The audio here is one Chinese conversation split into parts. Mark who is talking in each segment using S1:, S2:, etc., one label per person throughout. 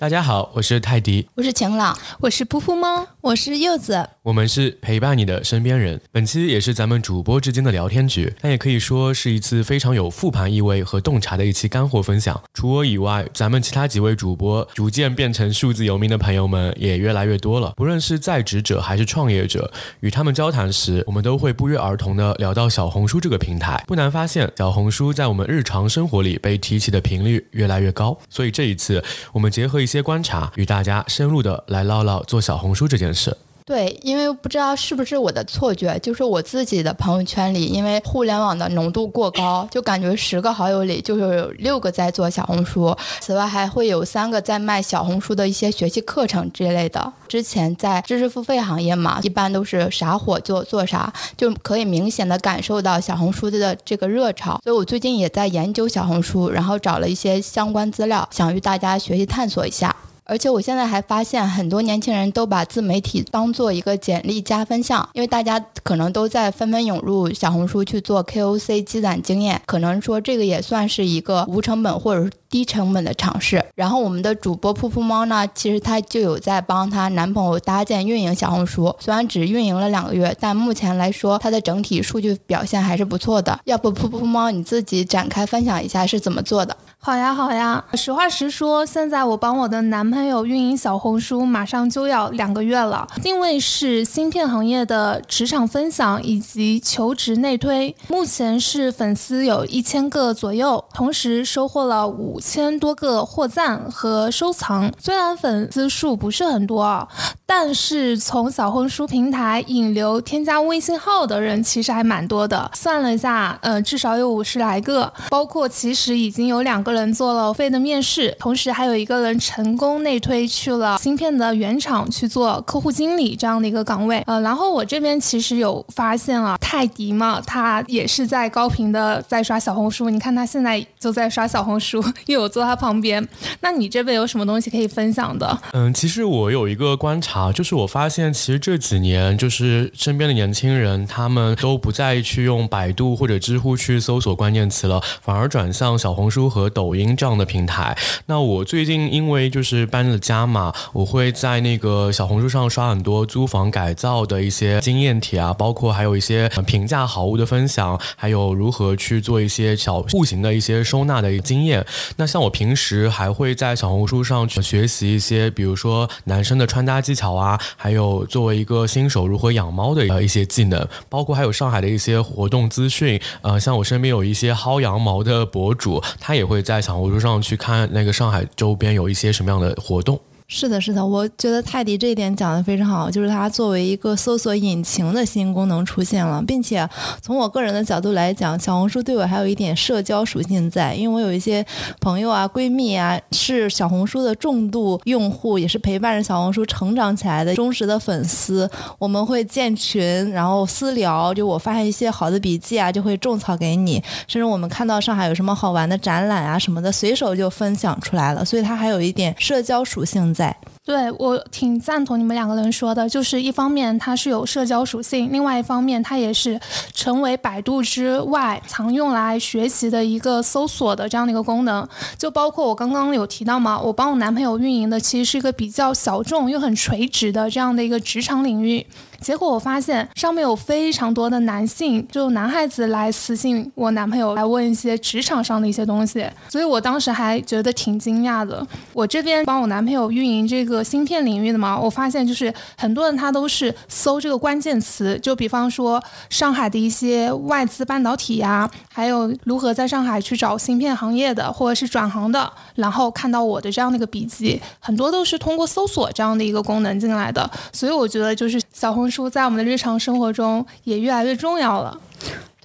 S1: 大家好，我是泰迪，
S2: 我是晴朗，
S3: 我是噗噗猫，
S4: 我是柚子，
S1: 我们是陪伴你的身边人。本期也是咱们主播之间的聊天局，但也可以说是一次非常有复盘意味和洞察的一期干货分享。除我以外，咱们其他几位主播逐渐变成数字游民的朋友们也越来越多了。不论是在职者还是创业者，与他们交谈时，我们都会不约而同的聊到小红书这个平台。不难发现，小红书在我们日常生活里被提起的频率越来越高。所以这一次，我们结合一一些观察，与大家深入的来唠唠做小红书这件事。
S2: 对，因为不知道是不是我的错觉，就是我自己的朋友圈里，因为互联网的浓度过高，就感觉十个好友里就有六个在做小红书。此外，还会有三个在卖小红书的一些学习课程之类的。之前在知识付费行业嘛，一般都是啥火做做啥，就可以明显的感受到小红书的这个热潮。所以我最近也在研究小红书，然后找了一些相关资料，想与大家学习探索一下。而且我现在还发现，很多年轻人都把自媒体当做一个简历加分项，因为大家可能都在纷纷涌入小红书去做 KOC 积攒经验，可能说这个也算是一个无成本或者低成本的尝试。然后我们的主播噗噗猫呢，其实她就有在帮她男朋友搭建运营小红书，虽然只运营了两个月，但目前来说它的整体数据表现还是不错的。要不噗噗猫你自己展开分享一下是怎么做的？
S3: 好呀，好呀。实话实说，现在我帮我的男朋友运营小红书，马上就要两个月了。定位是芯片行业的职场分享以及求职内推。目前是粉丝有一千个左右，同时收获了五千多个获赞和收藏。虽然粉丝数不是很多，但是从小红书平台引流添加微信号的人其实还蛮多的。算了一下，呃，至少有五十来个，包括其实已经有两个。个人做了费的面试，同时还有一个人成功内推去了芯片的原厂去做客户经理这样的一个岗位。呃，然后我这边其实有发现啊，泰迪嘛，他也是在高频的在刷小红书。你看他现在就在刷小红书，因为我坐他旁边。那你这边有什么东西可以分享的？
S1: 嗯，其实我有一个观察，就是我发现其实这几年就是身边的年轻人，他们都不再去用百度或者知乎去搜索关键词了，反而转向小红书和。抖音这样的平台，那我最近因为就是搬了家嘛，我会在那个小红书上刷很多租房改造的一些经验帖啊，包括还有一些平价好物的分享，还有如何去做一些小户型的一些收纳的经验。那像我平时还会在小红书上去学习一些，比如说男生的穿搭技巧啊，还有作为一个新手如何养猫的呃一些技能，包括还有上海的一些活动资讯。呃，像我身边有一些薅羊毛的博主，他也会。在小红书上去看那个上海周边有一些什么样的活动。
S4: 是的，是的，我觉得泰迪这一点讲的非常好，就是它作为一个搜索引擎的新功能出现了，并且从我个人的角度来讲，小红书对我还有一点社交属性在，因为我有一些朋友啊、闺蜜啊是小红书的重度用户，也是陪伴着小红书成长起来的忠实的粉丝。我们会建群，然后私聊，就我发现一些好的笔记啊，就会种草给你，甚至我们看到上海有什么好玩的展览啊什么的，随手就分享出来了，所以它还有一点社交属性。在，
S3: 对我挺赞同你们两个人说的，就是一方面它是有社交属性，另外一方面它也是成为百度之外常用来学习的一个搜索的这样的一个功能。就包括我刚刚有提到嘛，我帮我男朋友运营的其实是一个比较小众又很垂直的这样的一个职场领域。结果我发现上面有非常多的男性，就男孩子来私信我男朋友来问一些职场上的一些东西，所以我当时还觉得挺惊讶的。我这边帮我男朋友运营这个芯片领域的嘛，我发现就是很多人他都是搜这个关键词，就比方说上海的一些外资半导体呀，还有如何在上海去找芯片行业的或者是转行的，然后看到我的这样的一个笔记，很多都是通过搜索这样的一个功能进来的，所以我觉得就是小红。书在我们的日常生活中也越来越重要了。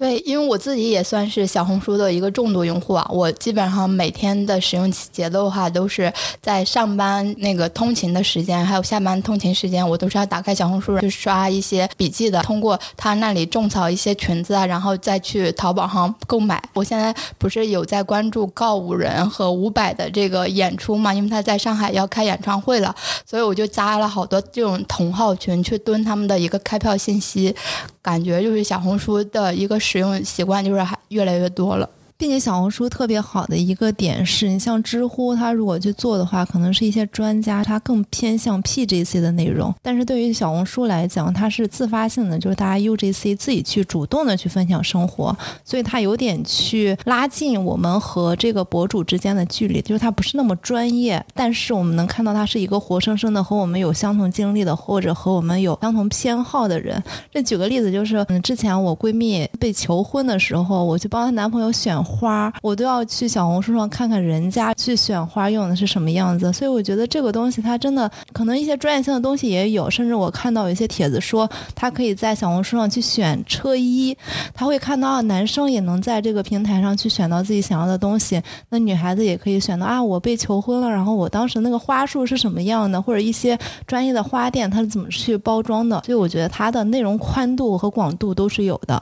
S2: 对，因为我自己也算是小红书的一个重度用户啊，我基本上每天的使用节奏的话，都是在上班那个通勤的时间，还有下班通勤时间，我都是要打开小红书去刷一些笔记的，通过他那里种草一些裙子啊，然后再去淘宝上购买。我现在不是有在关注告五人和伍佰的这个演出嘛，因为他在上海要开演唱会了，所以我就加了好多这种同号群去蹲他们的一个开票信息。感觉就是小红书的一个使用习惯，就是还越来越多了。
S4: 并且小红书特别好的一个点是，你像知乎，它如果去做的话，可能是一些专家，他更偏向 PGC 的内容。但是对于小红书来讲，它是自发性的，就是大家 UGC 自己去主动的去分享生活，所以它有点去拉近我们和这个博主之间的距离，就是它不是那么专业，但是我们能看到它是一个活生生的和我们有相同经历的，或者和我们有相同偏好的人。这举个例子，就是嗯，之前我闺蜜被求婚的时候，我去帮她男朋友选。花，我都要去小红书上看看人家去选花用的是什么样子，所以我觉得这个东西它真的可能一些专业性的东西也有，甚至我看到有一些帖子说，他可以在小红书上去选车衣，他会看到男生也能在这个平台上去选到自己想要的东西，那女孩子也可以选到啊，我被求婚了，然后我当时那个花束是什么样的，或者一些专业的花店它是怎么去包装的，所以我觉得它的内容宽度和广度都是有的。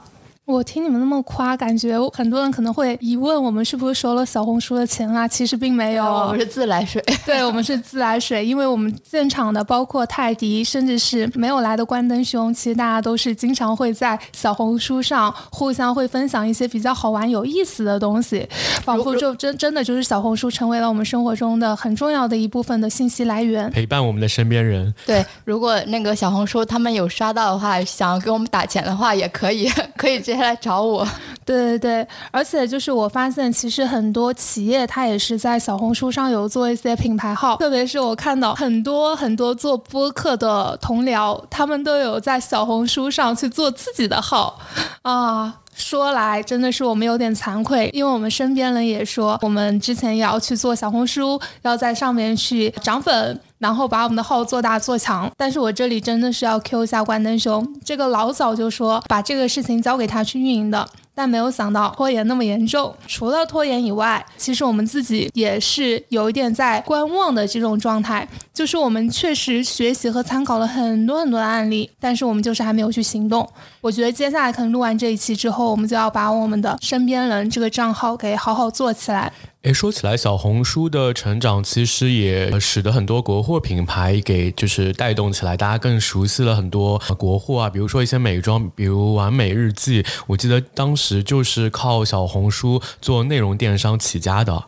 S3: 我听你们那么夸，感觉很多人可能会疑问：我们是不是收了小红书的钱啊？其实并没有，
S2: 我们是自来水。
S3: 对，我们是自来水，因为我们现场的包括泰迪，甚至是没有来的关灯兄，其实大家都是经常会在小红书上互相会分享一些比较好玩、有意思的东西，仿佛就真真的就是小红书成为了我们生活中的很重要的一部分的信息来源，
S1: 陪伴我们的身边人。
S2: 对，如果那个小红书他们有刷到的话，想要给我们打钱的话，也可以，可以。接下来找我，
S3: 对对对，而且就是我发现，其实很多企业它也是在小红书上有做一些品牌号，特别是我看到很多很多做播客的同僚，他们都有在小红书上去做自己的号啊。说来真的是我们有点惭愧，因为我们身边人也说，我们之前也要去做小红书，要在上面去涨粉，然后把我们的号做大做强。但是我这里真的是要 Q 一下关灯兄，这个老早就说把这个事情交给他去运营的。但没有想到拖延那么严重。除了拖延以外，其实我们自己也是有一点在观望的这种状态。就是我们确实学习和参考了很多很多的案例，但是我们就是还没有去行动。我觉得接下来可能录完这一期之后，我们就要把我们的身边人这个账号给好好做起来。
S1: 诶，说起来，小红书的成长其实也使得很多国货品牌给就是带动起来，大家更熟悉了很多国货啊，比如说一些美妆，比如完美日记，我记得当时就是靠小红书做内容电商起家的。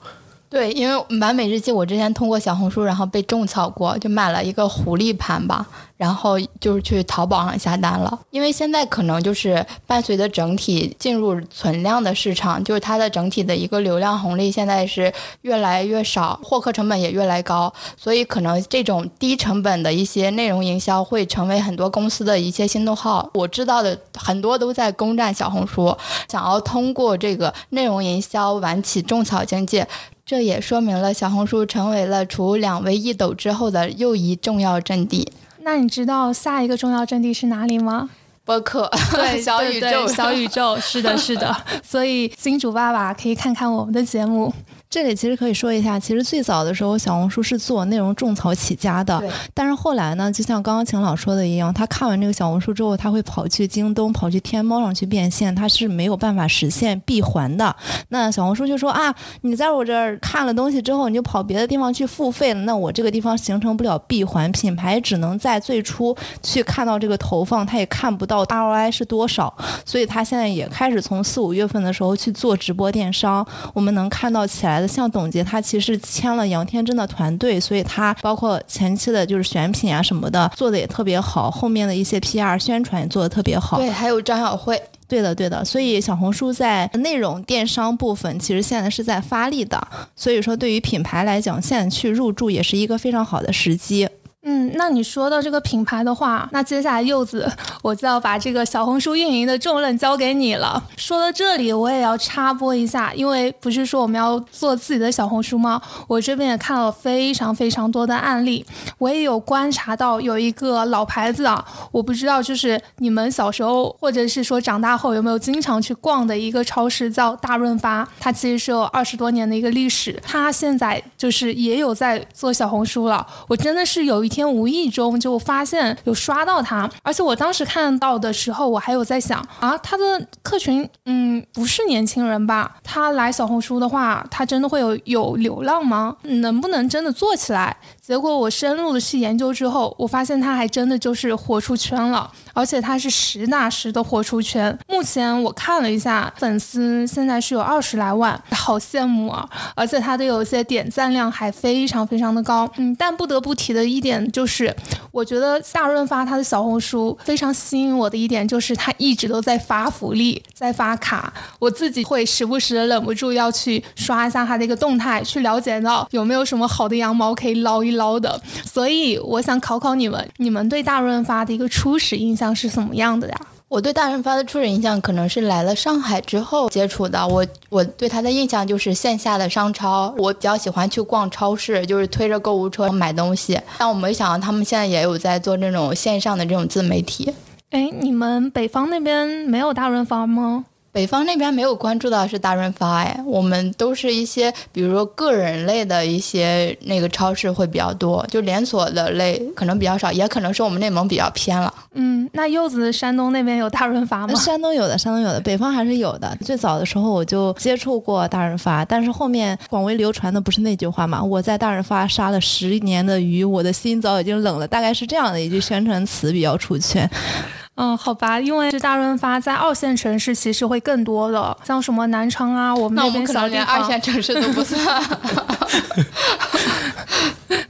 S2: 对，因为完美日记，我之前通过小红书，然后被种草过，就买了一个狐狸盘吧。然后就是去淘宝上下单了，因为现在可能就是伴随着整体进入存量的市场，就是它的整体的一个流量红利现在是越来越少，获客成本也越来越高，所以可能这种低成本的一些内容营销会成为很多公司的一些新动号。我知道的很多都在攻占小红书，想要通过这个内容营销玩起种草经济，这也说明了小红书成为了除两微一抖之后的又一重要阵地。
S3: 那你知道下一个重要阵地是哪里吗？
S2: 博客，
S3: 对，
S2: 小宇宙，
S3: 小宇宙，是的，是的。所以金主爸爸可以看看我们的节目。
S4: 这里其实可以说一下，其实最早的时候，小红书是做内容种草起家的。但是后来呢，就像刚刚秦老说的一样，他看完这个小红书之后，他会跑去京东、跑去天猫上去变现，他是没有办法实现闭环的。那小红书就说啊，你在我这儿看了东西之后，你就跑别的地方去付费了，那我这个地方形成不了闭环，品牌只能在最初去看到这个投放，他也看不到 ROI 是多少。所以他现在也开始从四五月份的时候去做直播电商，我们能看到起来的。像董洁，她其实签了杨天真的团队，所以她包括前期的就是选品啊什么的做的也特别好，后面的一些 PR 宣传也做的特别好。
S2: 对，还有张小慧。
S4: 对的，对的。所以小红书在内容电商部分其实现在是在发力的，所以说对于品牌来讲，现在去入驻也是一个非常好的时机。
S3: 嗯，那你说到这个品牌的话，那接下来柚子我就要把这个小红书运营的重任交给你了。说到这里，我也要插播一下，因为不是说我们要做自己的小红书吗？我这边也看了非常非常多的案例，我也有观察到有一个老牌子啊，我不知道就是你们小时候或者是说长大后有没有经常去逛的一个超市，叫大润发，它其实是有二十多年的一个历史，它现在就是也有在做小红书了。我真的是有一。天无意中就发现有刷到他，而且我当时看到的时候，我还有在想啊，他的客群嗯不是年轻人吧？他来小红书的话，他真的会有有流量吗？能不能真的做起来？结果我深入的去研究之后，我发现它还真的就是活出圈了，而且它是实打实的活出圈。目前我看了一下，粉丝现在是有二十来万，好羡慕啊！而且它的有些点赞量还非常非常的高。嗯，但不得不提的一点就是，我觉得大润发他的小红书非常吸引我的一点就是他一直都在发福利，在发卡，我自己会时不时的忍不住要去刷一下他的一个动态，去了解到有没有什么好的羊毛可以捞一捞的。所以我想考考你们，你们对大润发的一个初始印象是什么样的呀？
S2: 我对大润发的初始印象可能是来了上海之后接触的。我我对他的印象就是线下的商超，我比较喜欢去逛超市，就是推着购物车买东西。但我没想到他们现在也有在做这种线上的这种自媒体。
S3: 哎，你们北方那边没有大润发吗？
S2: 北方那边没有关注到是大润发哎，我们都是一些比如说个人类的一些那个超市会比较多，就连锁的类可能比较少，也可能是我们内蒙比较偏了。
S3: 嗯，那柚子山东那边有大润发吗？
S4: 山东有的，山东有的，北方还是有的。最早的时候我就接触过大润发，但是后面广为流传的不是那句话嘛？我在大润发杀了十年的鱼，我的心早已经冷了，大概是这样的一句宣传词比较出圈。
S3: 嗯，好吧，因为是大润发在二线城市其实会更多的，像什么南昌啊，我们那边小
S2: 连二线城市都不算。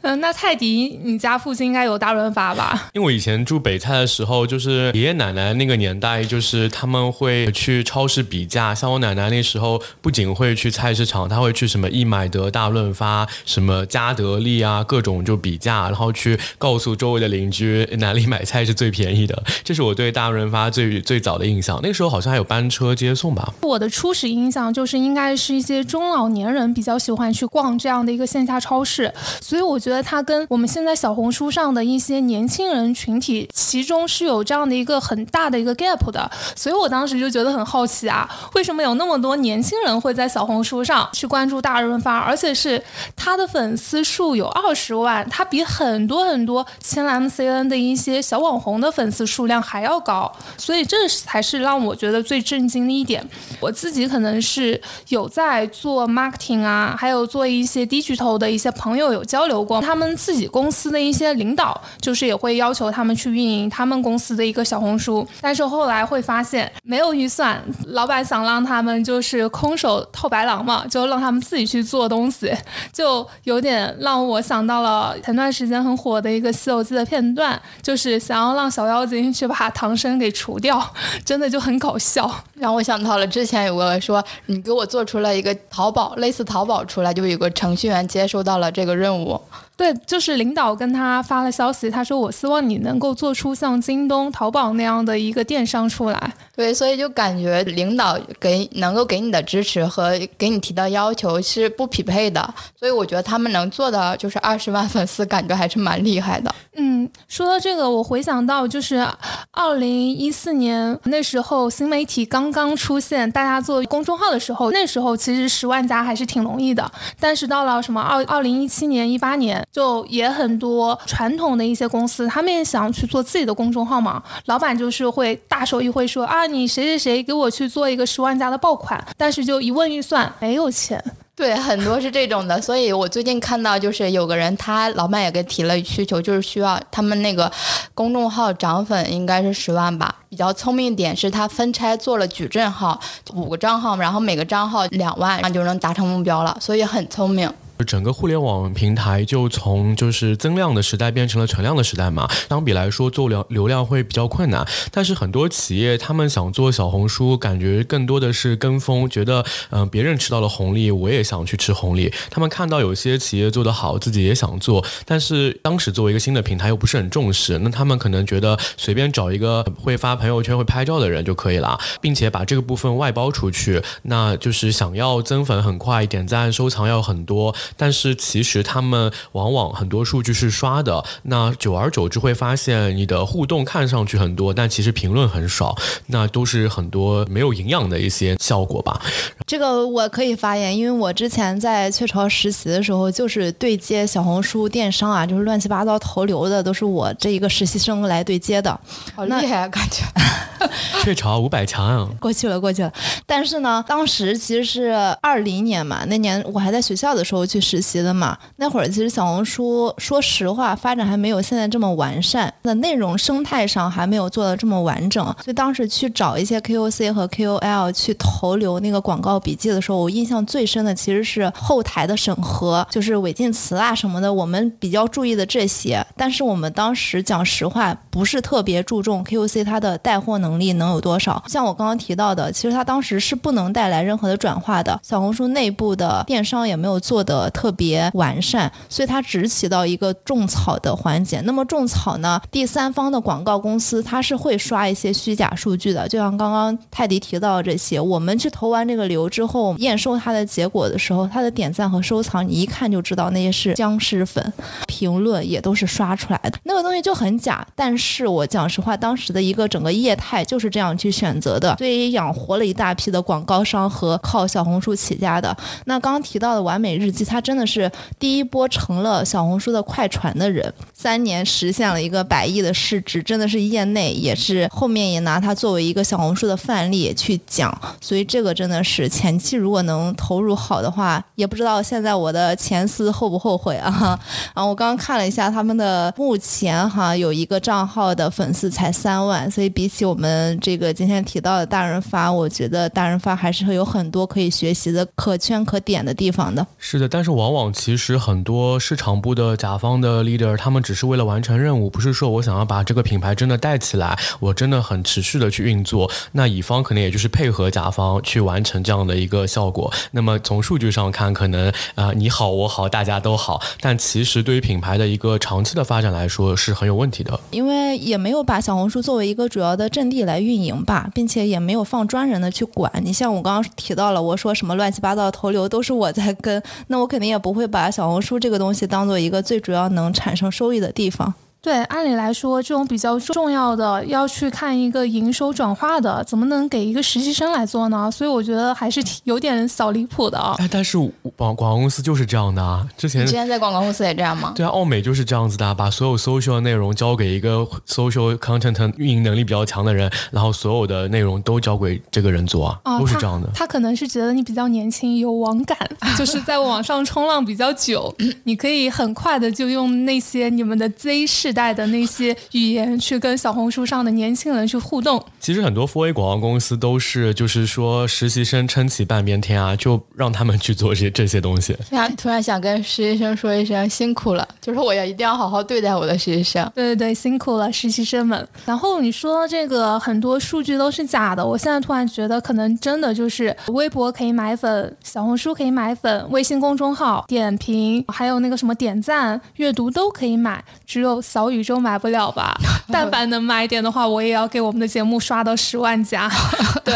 S3: 嗯，那泰迪，你家附近应该有大润发吧？
S1: 因为我以前住北蔡的时候，就是爷爷奶奶那个年代，就是他们会去超市比价。像我奶奶那时候，不仅会去菜市场，她会去什么易买得、大润发、什么嘉德利啊，各种就比价，然后去告诉周围的邻居哪里买菜是最便宜的。这是我对大润发最最早的印象。那个时候好像还有班车接送吧？
S3: 我的初始印象就是应该是一些中老年人比较喜欢去逛这样的一个线下超市，所以我觉得。它跟我们现在小红书上的一些年轻人群体，其中是有这样的一个很大的一个 gap 的，所以我当时就觉得很好奇啊，为什么有那么多年轻人会在小红书上去关注大润发，而且是他的粉丝数有二十万，他比很多很多签了 MCN 的一些小网红的粉丝数量还要高，所以这才是让我觉得最震惊的一点。我自己可能是有在做 marketing 啊，还有做一些低巨头的一些朋友有交流过。他们自己公司的一些领导，就是也会要求他们去运营他们公司的一个小红书，但是后来会发现没有预算，老板想让他们就是空手套白狼嘛，就让他们自己去做东西，就有点让我想到了前段时间很火的一个《西游记》的片段，就是想要让小妖精去把唐僧给除掉，真的就很搞笑，
S2: 让我想到了之前有个说你给我做出了一个淘宝类似淘宝出来，就有个程序员接收到了这个任务。
S3: 对，就是领导跟他发了消息，他说我希望你能够做出像京东、淘宝那样的一个电商出来。
S2: 对，所以就感觉领导给能够给你的支持和给你提的要求是不匹配的，所以我觉得他们能做的就是二十万粉丝，感觉还是蛮厉害的。
S3: 嗯，说到这个，我回想到就是二零一四年那时候新媒体刚刚出现，大家做公众号的时候，那时候其实十万加还是挺容易的。但是到了什么二二零一七年、一八年。就也很多传统的一些公司，他们也想去做自己的公众号嘛。老板就是会大手一挥说啊，你谁谁谁给我去做一个十万加的爆款，但是就一问预算没有钱。
S2: 对，很多是这种的。所以我最近看到就是有个人，他老板也给提了需求，就是需要他们那个公众号涨粉应该是十万吧。比较聪明一点是他分拆做了矩阵号，五个账号，然后每个账号两万，那就能达成目标了。所以很聪明。
S1: 整个互联网平台就从就是增量的时代变成了存量的时代嘛，相比来说做流流量会比较困难。但是很多企业他们想做小红书，感觉更多的是跟风，觉得嗯别人吃到了红利，我也想去吃红利。他们看到有些企业做得好，自己也想做，但是当时作为一个新的平台又不是很重视，那他们可能觉得随便找一个会发朋友圈、会拍照的人就可以了，并且把这个部分外包出去，那就是想要增粉很快，点赞收藏要很多。但是其实他们往往很多数据是刷的，那久而久之会发现你的互动看上去很多，但其实评论很少，那都是很多没有营养的一些效果吧。
S4: 这个我可以发言，因为我之前在雀巢实习的时候，就是对接小红书电商啊，就是乱七八糟投流的，都是我这一个实习生来对接的。
S2: 好厉害啊，感觉。
S1: 雀巢五百强，啊
S4: 过去了，过去了。但是呢，当时其实是二零年嘛，那年我还在学校的时候去实习的嘛。那会儿其实小红书，说实话，发展还没有现在这么完善，那内容生态上还没有做的这么完整。所以当时去找一些 KOC 和 KOL 去投流那个广告笔记的时候，我印象最深的其实是后台的审核，就是违禁词啊什么的，我们比较注意的这些。但是我们当时讲实话，不是特别注重 KOC 它的带货能力能有多少。像我刚刚提到的，其实它当时是不能带来任何的转化的。小红书内部的电商也没有做的特别完善，所以它只起到一个种草的环节。那么种草呢，第三方的广告公司它是会刷一些虚假数据的，就像刚刚泰迪提到这些。我们去投完这个流之后，验收它的结果的时候，它的点赞和收藏，你一看就知道那些是僵尸粉，评论也都是刷出来的，那个东西就很假。但是我讲实话，当时的一个整个业态就是这样去选择的，所以养活了一大批的广告商和靠小红书起家的。那刚刚提到的完美日记，它他真的是第一波成了小红书的快传的人，三年实现了一个百亿的市值，真的是业内也是后面也拿他作为一个小红书的范例去讲。所以这个真的是前期如果能投入好的话，也不知道现在我的前司后不后悔啊。然后我刚刚看了一下他们的目前哈有一个账号的粉丝才三万，所以比起我们这个今天提到的大润发，我觉得大润发还是会有很多可以学习的、可圈可点的地方的。
S1: 是的，但是往往其实很多市场部的甲方的 leader，他们只是为了完成任务，不是说我想要把这个品牌真的带起来，我真的很持续的去运作。那乙方可能也就是配合甲方去完成这样的一个效果。那么从数据上看，可能啊你好我好大家都好，但其实对于品牌的一个长期的发展来说是很有问题的。
S4: 因为也没有把小红书作为一个主要的阵地来运营吧，并且也没有放专人的去管。你像我刚刚提到了，我说什么乱七八糟的投流都是我在跟，那我肯定也不会把小红书这个东西当做一个最主要能产生收益的地方。
S3: 对，按理来说，这种比较重要的要去看一个营收转化的，怎么能给一个实习生来做呢？所以我觉得还是挺有点小离谱的。
S1: 哎，但是广广告公司就是这样的啊。之前
S2: 之前在广告公司也这样吗？
S1: 对啊，奥美就是这样子的，把所有 social 的内容交给一个 social content 运营能力比较强的人，然后所有的内容都交给这个人做啊，都是这样的。
S3: 他可能是觉得你比较年轻，有网感，就是在网上冲浪比较久，你可以很快的就用那些你们的 Z 世代的那些语言去跟小红书上的年轻人去互动。
S1: 其实很多 4A 广告公司都是，就是说实习生撑起半边天啊，就让他们去做这这些东西。
S2: 突然突然想跟实习生说一声辛苦了，就是我要一定要好好对待我的实习生。
S3: 对对对，辛苦了实习生们。然后你说这个很多数据都是假的，我现在突然觉得可能真的就是微博可以买粉，小红书可以买粉，微信公众号点评，还有那个什么点赞、阅读都可以买，只有小宇宙。买不了吧？但凡能买一点的话，我也要给我们的节目刷到十万加。对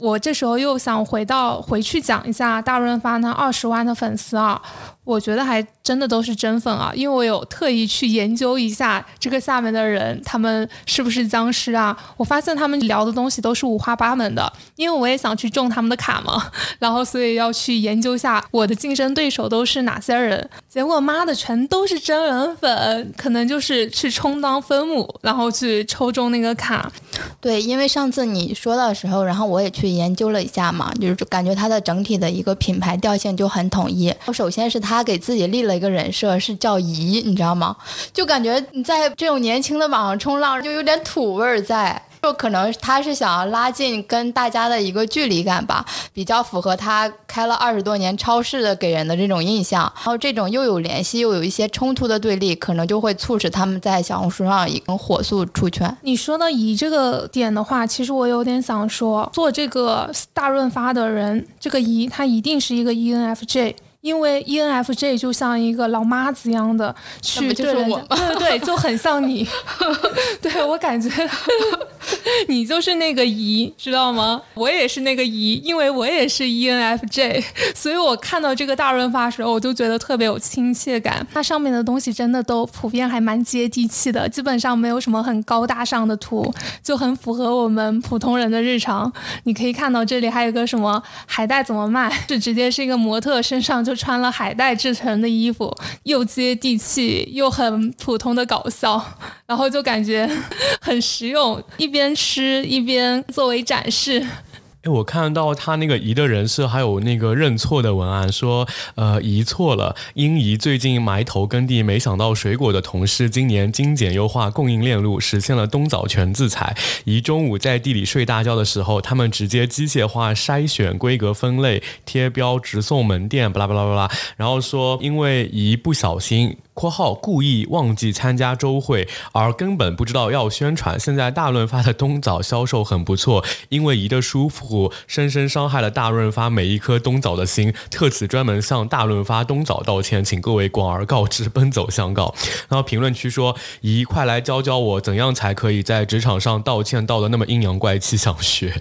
S3: 我这时候又想回到回去讲一下大润发那二十万的粉丝啊。我觉得还真的都是真粉啊，因为我有特意去研究一下这个下面的人，他们是不是僵尸啊？我发现他们聊的东西都是五花八门的，因为我也想去中他们的卡嘛，然后所以要去研究下我的竞争对手都是哪些人。结果妈的，全都是真人粉，可能就是去充当分母，然后去抽中那个卡。
S2: 对，因为上次你说的时候，然后我也去研究了一下嘛，就是感觉它的整体的一个品牌调性就很统一。我首先是它。他给自己立了一个人设，是叫姨，你知道吗？就感觉你在这种年轻的网上冲浪，就有点土味儿在。就可能他是想要拉近跟大家的一个距离感吧，比较符合他开了二十多年超市的给人的这种印象。然后这种又有联系又有一些冲突的对立，可能就会促使他们在小红书上已经火速出圈。
S3: 你说的姨这个点的话，其实我有点想说，做这个大润发的人，这个姨她一定是一个 ENFJ。因为 ENFJ 就像一个老妈子一样的去对人，对对，就很像你。对我感觉 你就是那个姨，知道吗？我也是那个姨，因为我也是 ENFJ，所以我看到这个大润发时候，我就觉得特别有亲切感。它上面的东西真的都普遍还蛮接地气的，基本上没有什么很高大上的图，就很符合我们普通人的日常。你可以看到这里还有个什么海带怎么卖，是直接是一个模特身上就。穿了海带制成的衣服，又接地气又很普通的搞笑，然后就感觉很实用，一边吃一边作为展示。
S1: 哎，我看到他那个移的人设还有那个认错的文案，说呃移错了，因姨最近埋头耕地，没想到水果的同事今年精简优化供应链路，实现了冬枣全自采。姨中午在地里睡大觉的时候，他们直接机械化筛选、规格分类、贴标、直送门店，巴拉巴拉巴拉。然后说因为姨不小心。括号故意忘记参加周会，而根本不知道要宣传。现在大润发的冬枣销售很不错，因为姨的疏忽，深深伤害了大润发每一颗冬枣的心。特此专门向大润发冬枣道歉，请各位广而告之，奔走相告。然后评论区说：“姨，快来教教我，怎样才可以在职场上道歉道的那么阴阳怪气？想学，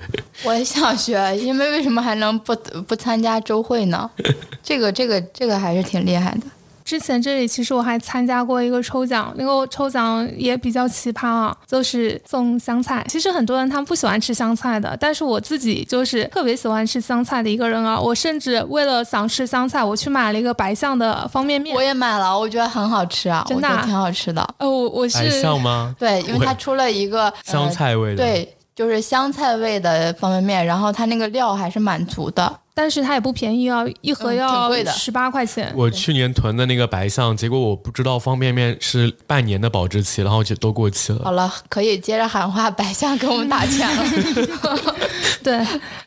S2: 我也想学，因为为什么还能不不参加周会呢？这个这个这个还是挺厉害的。
S3: 之前这里其实我还参加过一个抽奖，那个抽奖也比较奇葩啊，就是送香菜。其实很多人他们不喜欢吃香菜的，但是我自己就是特别喜欢吃香菜的一个人啊。我甚至为了想吃香菜，我去买了一个白象的方便面。
S2: 我也买了，我觉得很好吃啊，
S3: 真的
S2: 挺好吃的。
S3: 哦，我我是
S1: 白象吗？
S2: 对，因为它出了一个
S1: 香菜味的，
S2: 对，就是香菜味的方便面，然后它那个料还是蛮足的。
S3: 但是它也不便宜啊，一盒要十八块钱。
S1: 我去年囤的那个白象，结果我不知道方便面是半年的保质期，然后就都过期了。
S2: 好了，可以接着喊话，白象给我们打钱了。
S3: 对，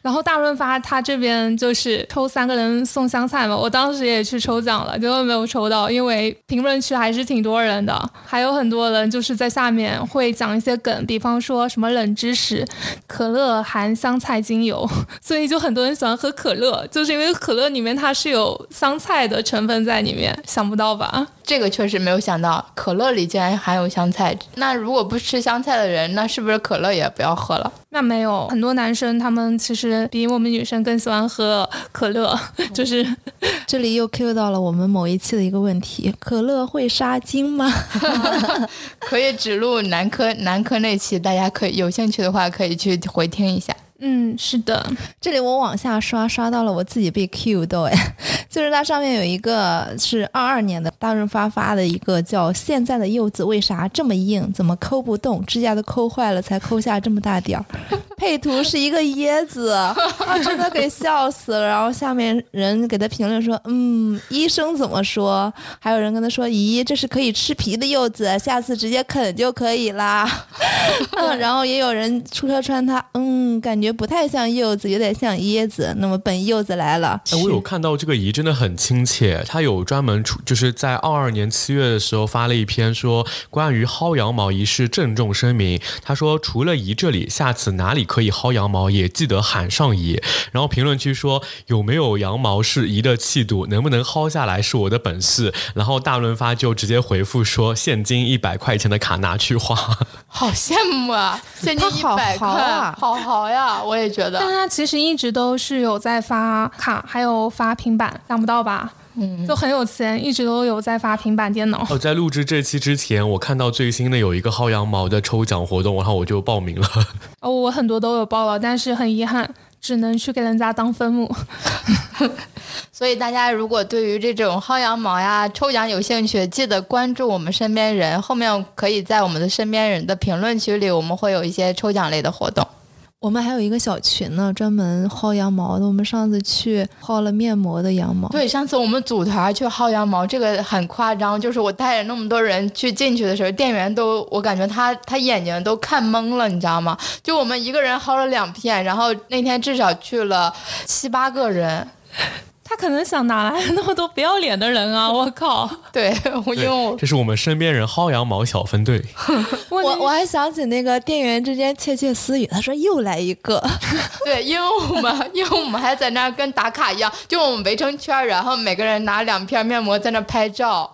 S3: 然后大润发他这边就是抽三个人送香菜嘛，我当时也去抽奖了，结果没有抽到，因为评论区还是挺多人的，还有很多人就是在下面会讲一些梗，比方说什么冷知识，可乐含香菜精油，所以就很多人喜欢喝可乐，就是因为可乐里面它是有香菜的成分在里面，想不到吧？
S2: 这个确实没有想到，可乐里竟然含有香菜。那如果不吃香菜的人，那是不是可乐也不要喝了？
S3: 那没有，很多男生他们其实比我们女生更喜欢喝可乐。就是
S4: 这里又 Q 到了我们某一期的一个问题：可乐会杀精吗？
S2: 可以指路男科男科那期，大家可以有兴趣的话可以去回听一下。
S3: 嗯，是的，
S4: 这里我往下刷，刷到了我自己被 Q 到哎，就是它上面有一个是二二年的大润发发的一个叫“现在的柚子为啥这么硬，怎么抠不动，指甲都抠坏了才抠下这么大点儿”，配图是一个椰子，啊，真的给笑死了。然后下面人给他评论说：“嗯，医生怎么说？”还有人跟他说：“咦，这是可以吃皮的柚子，下次直接啃就可以啦。”嗯，然后也有人出车穿他，嗯，感觉。不太像柚子，有点像椰子。那么本柚子来了。
S1: 哎，我有看到这个姨真的很亲切，她有专门出，就是在二二年七月的时候发了一篇说关于薅羊毛仪式郑重声明。她说除了姨这里，下次哪里可以薅羊毛也记得喊上姨。然后评论区说有没有羊毛是姨的气度，能不能薅下来是我的本事。然后大润发就直接回复说现金一百块钱的卡拿去花。
S2: 好羡慕啊！现金一百块，好好豪呀！我也觉得，
S3: 但他其实一直都是有在发卡，还有发平板，想不到吧？嗯，就很有钱，一直都有在发平板电脑。
S1: 哦，在录制这期之前，我看到最新的有一个薅羊毛的抽奖活动，然后我就报名了。
S3: 哦，我很多都有报了，但是很遗憾，只能去给人家当分母。
S2: 所以大家如果对于这种薅羊毛呀、抽奖有兴趣，记得关注我们身边人。后面可以在我们的身边人的评论区里，我们会有一些抽奖类的活动。
S4: 我们还有一个小群呢，专门薅羊毛的。我们上次去薅了面膜的羊毛。
S2: 对，上次我们组团去薅羊毛，这个很夸张。就是我带着那么多人去进去的时候，店员都，我感觉他他眼睛都看懵了，你知道吗？就我们一个人薅了两片，然后那天至少去了七八个人。
S3: 他可能想哪来那么多不要脸的人啊！我靠，
S2: 对，我因为
S1: 这是我们身边人薅羊毛小分队。
S4: 我我还想起那个店员之间窃窃私语，他说又来一个。
S2: 对，因为我们因为我们还在那跟打卡一样，就我们围成圈，然后每个人拿两片面膜在那拍照。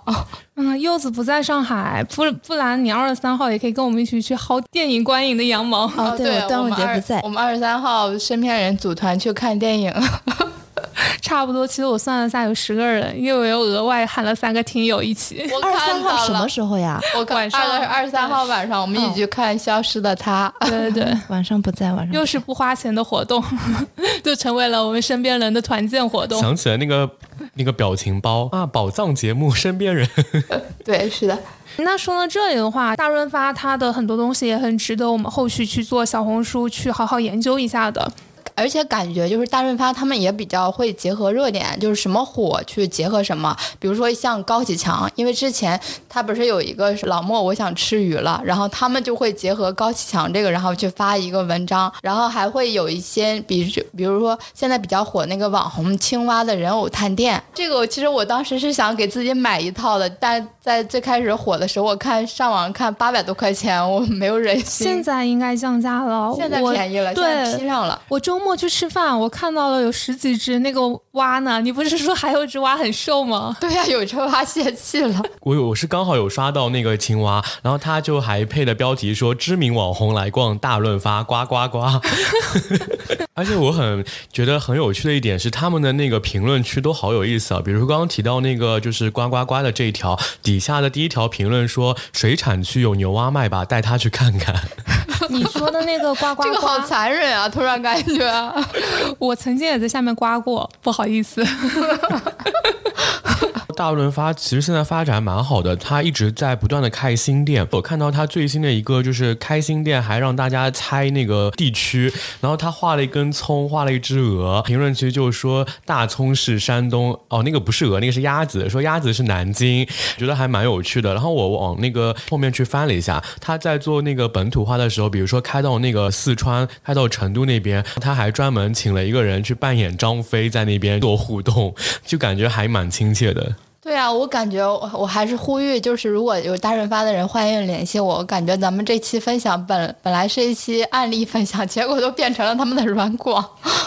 S3: 嗯，柚子不在上海，不不然你二十三号也可以跟我们一起去薅电影观影的羊毛。
S4: 哦，对，端午节不在，
S2: 我们二十三号身边人组团去看电影。
S3: 差不多，其实我算了下有十个人，因为我又额外喊了三个听友一起。
S4: 二十三号什么时候呀？
S2: 我晚上二十三号晚上，我们一起去看《消失的她》。
S3: 对对对，
S4: 晚上不在，晚上
S3: 又是不花钱的活动，就成为了我们身边人的团建活动。
S1: 想起来那个那个表情包啊，宝藏节目，身边人。
S2: 对，是的。
S3: 那说到这里的话，大润发它的很多东西也很值得我们后续去做小红书去好好研究一下的。
S2: 而且感觉就是大润发他们也比较会结合热点，就是什么火去结合什么。比如说像高启强，因为之前他不是有一个老莫我想吃鱼了，然后他们就会结合高启强这个，然后去发一个文章，然后还会有一些比比如说现在比较火那个网红青蛙的人偶探店，这个其实我当时是想给自己买一套的，但在最开始火的时候，我看上网看八百多块钱，我没有忍心。
S3: 现在应该降价了，
S2: 现在便宜了，
S3: 现在，
S2: 批量了。
S3: 我周末。去吃饭，我看到了有十几只那个蛙呢。你不是说还有只蛙很瘦吗？
S2: 对呀，有只蛙泄气了。
S1: 我有，我是刚好有刷到那个青蛙，然后他就还配了标题说知名网红来逛大润发，呱呱呱。而且我很觉得很有趣的一点是，他们的那个评论区都好有意思啊。比如说刚刚提到那个就是呱呱呱的这一条，底下的第一条评论说水产区有牛蛙卖吧，带他去看看。
S3: 你说的那个刮刮，
S2: 这个好残忍啊！突然感觉，
S3: 我曾经也在下面刮过，不好意思。
S1: 大润发其实现在发展蛮好的，他一直在不断的开新店。我看到他最新的一个就是开新店，还让大家猜那个地区，然后他画了一根葱，画了一只鹅，评论区就说大葱是山东，哦，那个不是鹅，那个是鸭子，说鸭子是南京，觉得还蛮有趣的。然后我往那个后面去翻了一下，他在做那个本土化的时候，比如说开到那个四川，开到成都那边，他还专门请了一个人去扮演张飞，在那边做互动，就感觉还蛮亲切的。
S2: 对啊，我感觉我还是呼吁，就是如果有大润发的人，欢迎联系我。我感觉咱们这期分享本本来是一期案例分享，结果都变成了他们的软广，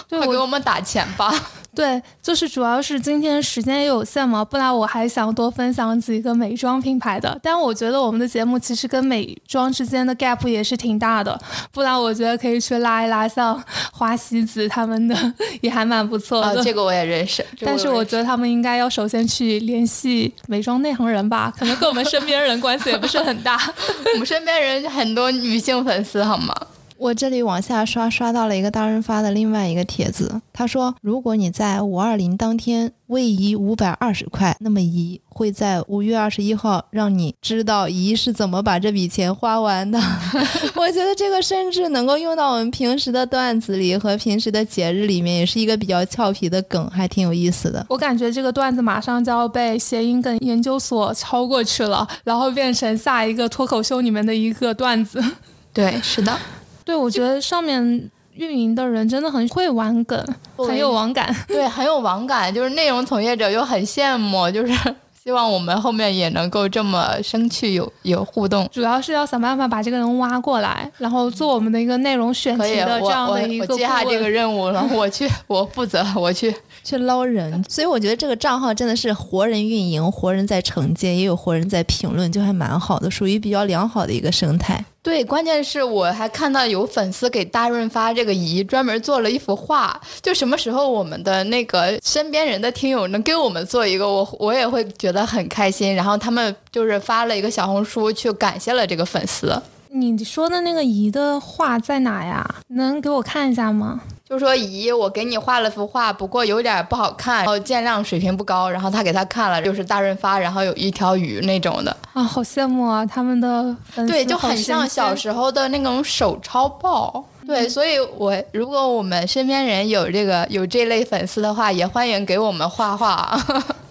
S2: 快给我们打钱吧。
S3: 对，就是主要是今天时间也有限嘛，不然我还想多分享几个美妆品牌的。但我觉得我们的节目其实跟美妆之间的 gap 也是挺大的，不然我觉得可以去拉一拉像花西子他们的，也还蛮不错的。
S2: 这个我也认识，
S3: 但是我觉得他们应该要首先去联系美妆内行人吧，可能跟我们身边人关系也不是很大。
S2: 我们身边人很多女性粉丝，好吗？
S4: 我这里往下刷，刷到了一个大润发的另外一个帖子。他说，如果你在五二零当天位移五百二十块，那么姨会在五月二十一号让你知道姨是怎么把这笔钱花完的。我觉得这个甚至能够用到我们平时的段子里和平时的节日里面，也是一个比较俏皮的梗，还挺有意思的。
S3: 我感觉这个段子马上就要被谐音梗研究所超过去了，然后变成下一个脱口秀里面的一个段子。
S2: 对，是的。
S3: 对，我觉得上面运营的人真的很会玩梗，很有网感。
S2: 对，很有网感，就是内容从业者又很羡慕，就是 希望我们后面也能够这么生趣有有互动。
S3: 主要是要想办法把这个人挖过来，然后做我们的一个内容选题的这样的一个。
S2: 我接下这个任务了，我去，我负责，我去
S4: 去捞人。所以我觉得这个账号真的是活人运营，活人在承接，也有活人在评论，就还蛮好的，属于比较良好的一个生态。
S2: 对，关键是我还看到有粉丝给大润发这个姨专门做了一幅画，就什么时候我们的那个身边人的听友能给我们做一个，我我也会觉得很开心。然后他们就是发了一个小红书去感谢了这个粉丝。
S3: 你说的那个姨的画在哪呀？能给我看一下吗？
S2: 就说姨，我给你画了幅画，不过有点不好看，然后见谅水平不高。然后他给他看了，就是大润发，然后有一条鱼那种的
S3: 啊，好羡慕啊！他们的
S2: 对，就很像小时候的那种手抄报。对，所以我如果我们身边人有这个有这类粉丝的话，也欢迎给我们画画。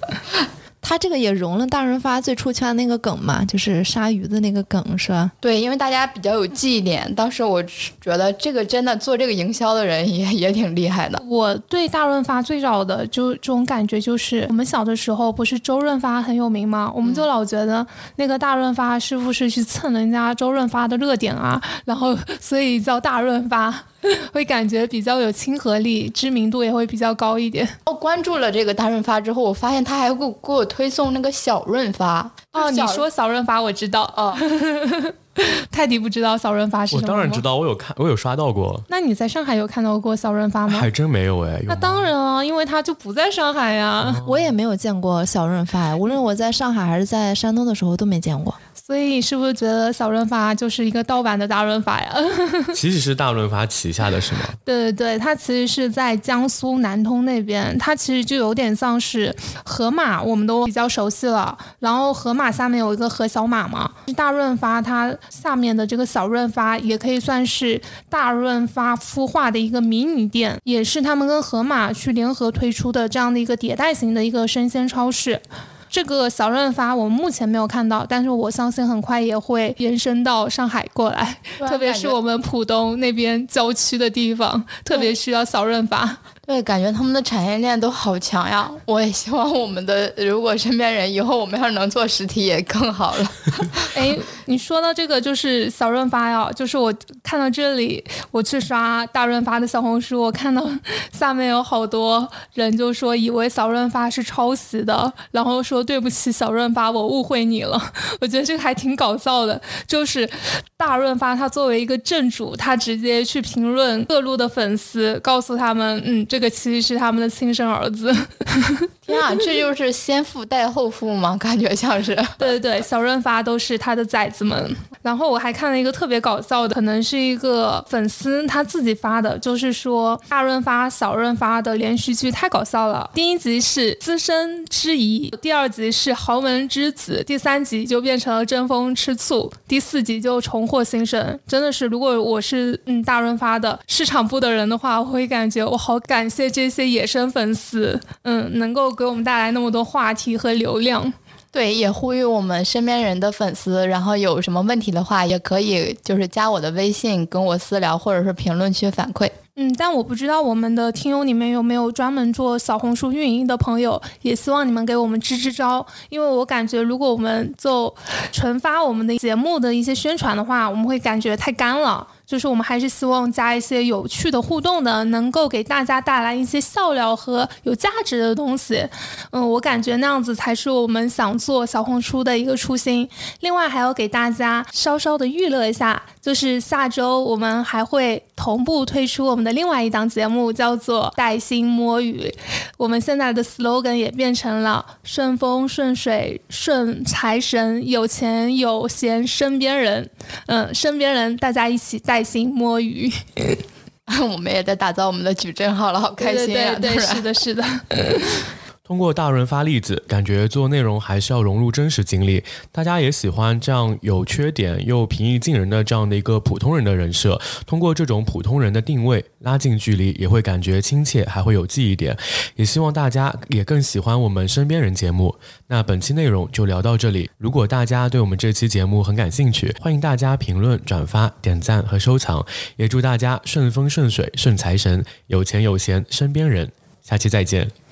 S4: 他这个也融了大润发最出圈的那个梗嘛，就是鲨鱼的那个梗，是吧？
S2: 对，因为大家比较有记忆点。当时我觉得这个真的做这个营销的人也也挺厉害的。
S3: 我对大润发最早的就这种感觉就是，我们小的时候不是周润发很有名吗？我们就老觉得那个大润发是不是去蹭人家周润发的热点啊？然后所以叫大润发。会感觉比较有亲和力，知名度也会比较高一点。
S2: 我关注了这个大润发之后，我发现他还给我给我推送那个小润发。
S3: 哦，你说小润发我知道。哦，泰迪不知道小润发是什么？
S1: 我当然知。道，我有看，我有刷到过，
S3: 那你在上海有看到过小润发吗？
S1: 还真没有哎。有
S3: 那当然啊，因为他就不在上海呀。
S4: 我也没有见过小润发，无论我在上海还是在山东的时候都没见过。
S3: 所以你是不是觉得小润发就是一个盗版的大润发呀？
S1: 其实是大润发旗下的是吗？
S3: 对对对，它其实是在江苏南通那边，它其实就有点像是盒马，我们都比较熟悉了。然后盒马下面有一个盒小马嘛，大润发它下面的这个小润发也可以算是大润发孵化的一个迷你店，也是他们跟盒马去联合推出的这样的一个迭代型的一个生鲜超市。这个小润发我们目前没有看到，但是我相信很快也会延伸到上海过来，特别是我们浦东那边郊区的地方，特别需要小润发。
S2: 对，感觉他们的产业链都好强呀！我也希望我们的，如果身边人以后我们要是能做实体也更好了。
S3: 哎，你说到这个就是小润发呀，就是我看到这里，我去刷大润发的小红书，我看到下面有好多人就说以为小润发是抄袭的，然后说对不起小润发，我误会你了。我觉得这个还挺搞笑的，就是大润发他作为一个正主，他直接去评论各路的粉丝，告诉他们，嗯，这个其实是他们的亲生儿子。
S2: 天啊，这就是先富带后富吗？感觉像是。
S3: 对对对，小润发都是他的崽子们。然后我还看了一个特别搞笑的，可能是一个粉丝他自己发的，就是说大润发、小润发的连续剧太搞笑了。第一集是资深之谊，第二集是豪门之子，第三集就变成了争风吃醋，第四集就重获新生。真的是，如果我是嗯大润发的市场部的人的话，我会感觉我好感谢这些野生粉丝，嗯，能够给我们带来那么多话题和流量。
S2: 对，也呼吁我们身边人的粉丝，然后有什么问题的话，也可以就是加我的微信跟我私聊，或者是评论区反馈。
S3: 嗯，但我不知道我们的听友里面有没有专门做小红书运营的朋友，也希望你们给我们支支招，因为我感觉如果我们就纯发我们的节目的一些宣传的话，我们会感觉太干了。就是我们还是希望加一些有趣的互动的，能够给大家带来一些笑料和有价值的东西。嗯，我感觉那样子才是我们想做小红书的一个初心。另外还要给大家稍稍的预乐一下，就是下周我们还会同步推出我们的另外一档节目，叫做《带薪摸鱼》。我们现在的 slogan 也变成了顺风顺水顺财神，有钱有闲身边人。嗯，身边人大家一起带薪摸鱼，
S2: 我们也在打造我们的矩阵号了，好开心啊！
S3: 对是的，是的。
S1: 通过大润发例子，感觉做内容还是要融入真实经历。大家也喜欢这样有缺点又平易近人的这样的一个普通人的人设。通过这种普通人的定位，拉近距离，也会感觉亲切，还会有记忆点。也希望大家也更喜欢我们身边人节目。那本期内容就聊到这里。如果大家对我们这期节目很感兴趣，欢迎大家评论、转发、点赞和收藏。也祝大家顺风顺水、顺财神，有钱有闲身边人。下期再见。